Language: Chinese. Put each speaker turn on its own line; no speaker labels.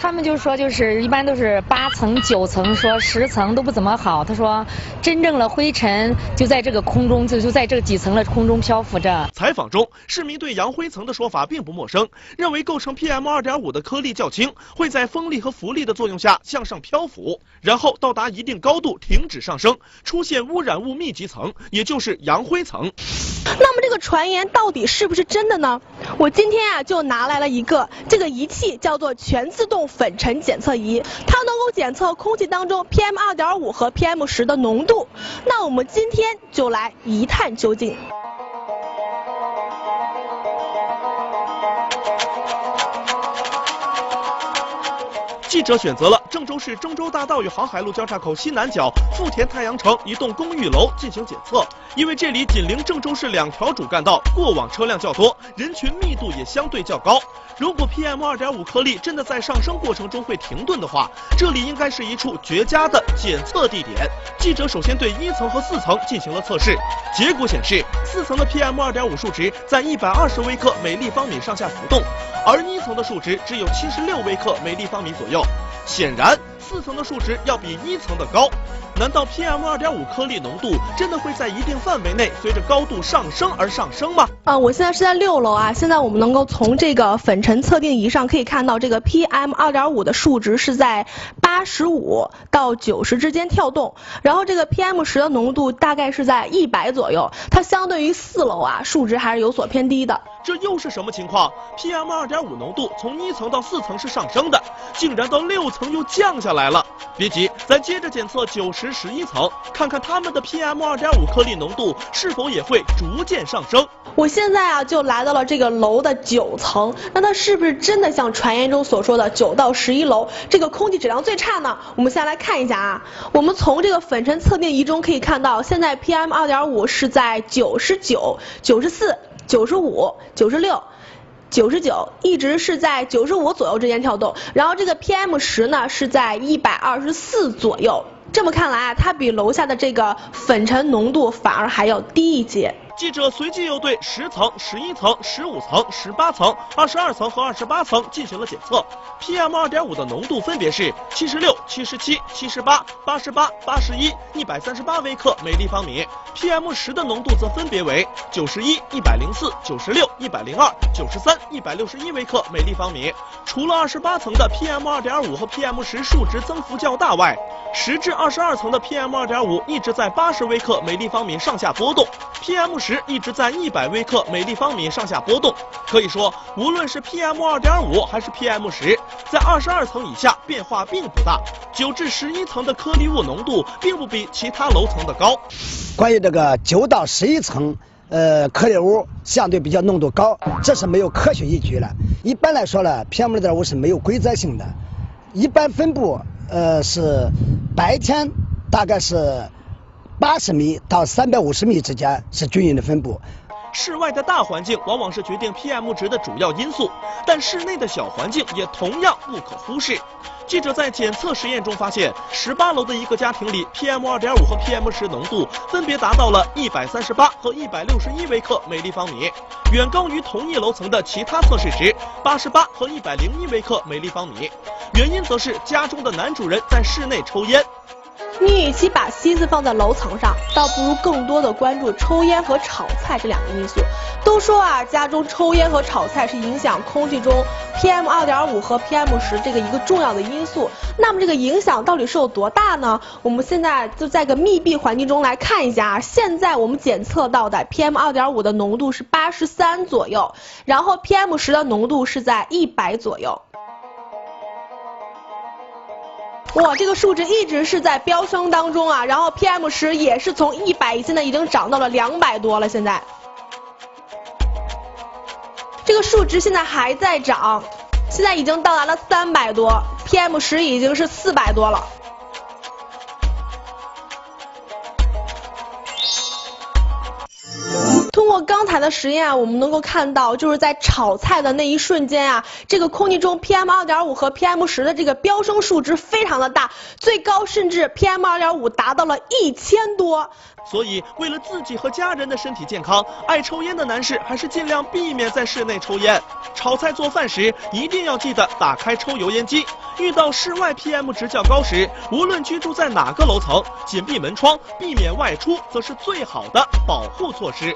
他们就说就是一般都是八层九层，说十层都不怎么好。他说真正的灰尘就在这个空中，就就在这几层的空中漂浮着。
采访中，市民对扬灰层的说法并不陌生，认为构成 PM 二点五的颗粒较轻，会在风力和浮力的作用下向上漂浮，然后到达一定高度停止上升，出现污染物密集层，也就是扬灰层。
那么这个传言到底是不是真的呢？我今天啊就拿来了一个这个仪器，叫做全自动粉尘检测仪，它能够检测空气当中 PM 二点五和 PM 十的浓度。那我们今天就来一探究竟。
记者选择了郑州市郑州大道与航海路交叉口西南角富田太阳城一栋公寓楼进行检测，因为这里紧邻郑州市两条主干道，过往车辆较多，人群密度也相对较高。如果 PM 二点五颗粒真的在上升过程中会停顿的话，这里应该是一处绝佳的检测地点。记者首先对一层和四层进行了测试，结果显示四层的 PM 二点五数值在一百二十微克每立方米上下浮动，而一层的数值只有七十六微克每立方米左右。显然，四层的数值要比一层的高。难道 PM 二点五颗粒浓度真的会在一定范围内随着高度上升而上升吗？
啊，我现在是在六楼啊。现在我们能够从这个粉尘测定仪上可以看到，这个 PM 二点五的数值是在八十五到九十之间跳动，然后这个 PM 十的浓度大概是在一百左右，它相对于四楼啊数值还是有所偏低的。
这又是什么情况？PM 二点五浓度从一层到四层是上升的，竟然到六层又降下来了。别急，咱接着检测九十、十一层，看看它们的 PM 二点五颗粒浓度是否也会逐渐上升。
我现在啊就来到了这个楼的九层，那它是不是真的像传言中所说的九到十一楼这个空气质量最差呢？我们先来看一下啊，我们从这个粉尘测定仪中可以看到，现在 PM 二点五是在九十九、九十四。九十五、九十六、九十九，一直是在九十五左右之间跳动。然后这个 PM 十呢是在一百二十四左右。这么看来啊，它比楼下的这个粉尘浓度反而还要低一截。
记者随即又对十层、十一层、十五层、十八层、二十二层和二十八层进行了检测，PM 二点五的浓度分别是七十六、七十七、七十八、八十八、八十一、一百三十八微克每立方米，PM 十的浓度则分别为九十一、一百零四、九十六、一百零二、九十三、一百六十一微克每立方米。除了二十八层的 PM 二点五和 PM 十数值增幅较大外，十至二十二层的 PM 二点五一直在八十微克每立方米上下波动，PM 十。值一直在一百微克每立方米上下波动，可以说无论是 PM 二点五还是 PM 十，在二十二层以下变化并不大。九至十一层的颗粒物浓度并不比其他楼层的高。
关于这个九到十一层，呃，颗粒物相对比较浓度高，这是没有科学依据的。一般来说呢，PM 二点五是没有规则性的，一般分布呃是白天大概是。八十米到三百五十米之间是均匀的分布。
室外的大环境往往是决定 PM 值的主要因素，但室内的小环境也同样不可忽视。记者在检测实验中发现，十八楼的一个家庭里，PM 二点五和 PM 十浓度分别达到了一百三十八和一百六十一微克每立方米，远高于同一楼层的其他测试值八十八和一百零一微克每立方米。原因则是家中的男主人在室内抽烟。
你与其把心思放在楼层上，倒不如更多的关注抽烟和炒菜这两个因素。都说啊，家中抽烟和炒菜是影响空气中 PM 二点五和 PM 十这个一个重要的因素。那么这个影响到底是有多大呢？我们现在就在个密闭环境中来看一下啊。现在我们检测到的 PM 二点五的浓度是八十三左右，然后 PM 十的浓度是在一百左右。哇，这个数值一直是在飙升当中啊，然后 PM 十也是从一百，现在已经涨到了两百多了。现在，这个数值现在还在涨，现在已经到达了三百多，PM 十已经是四百多了。刚才的实验，我们能够看到，就是在炒菜的那一瞬间啊，这个空气中 PM 二点五和 PM 十的这个飙升数值非常的大，最高甚至 PM 二点五达到了一千多。
所以，为了自己和家人的身体健康，爱抽烟的男士还是尽量避免在室内抽烟。炒菜做饭时一定要记得打开抽油烟机。遇到室外 PM 值较高时，无论居住在哪个楼层，紧闭门窗，避免外出，则是最好的保护措施。